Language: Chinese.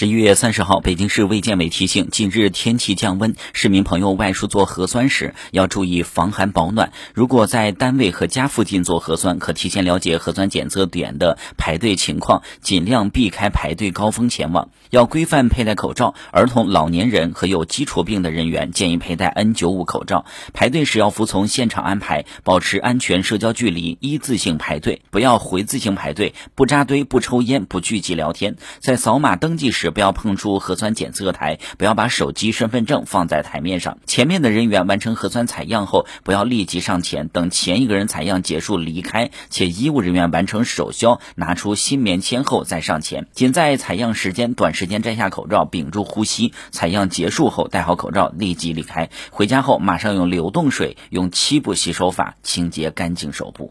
十一月三十号，北京市卫健委提醒，近日天气降温，市民朋友外出做核酸时要注意防寒保暖。如果在单位和家附近做核酸，可提前了解核酸检测点的排队情况，尽量避开排队高峰前往。要规范佩戴口罩，儿童、老年人和有基础病的人员建议佩戴 N95 口罩。排队时要服从现场安排，保持安全社交距离，一字性排队，不要回字形排队，不扎堆，不抽烟，不聚集聊天。在扫码登记时。不要碰触核酸检测台，不要把手机、身份证放在台面上。前面的人员完成核酸采样后，不要立即上前，等前一个人采样结束离开。且医务人员完成手消、拿出新棉签后再上前。仅在采样时间短时间摘下口罩，屏住呼吸。采样结束后戴好口罩，立即离开。回家后马上用流动水用七步洗手法清洁干净手部。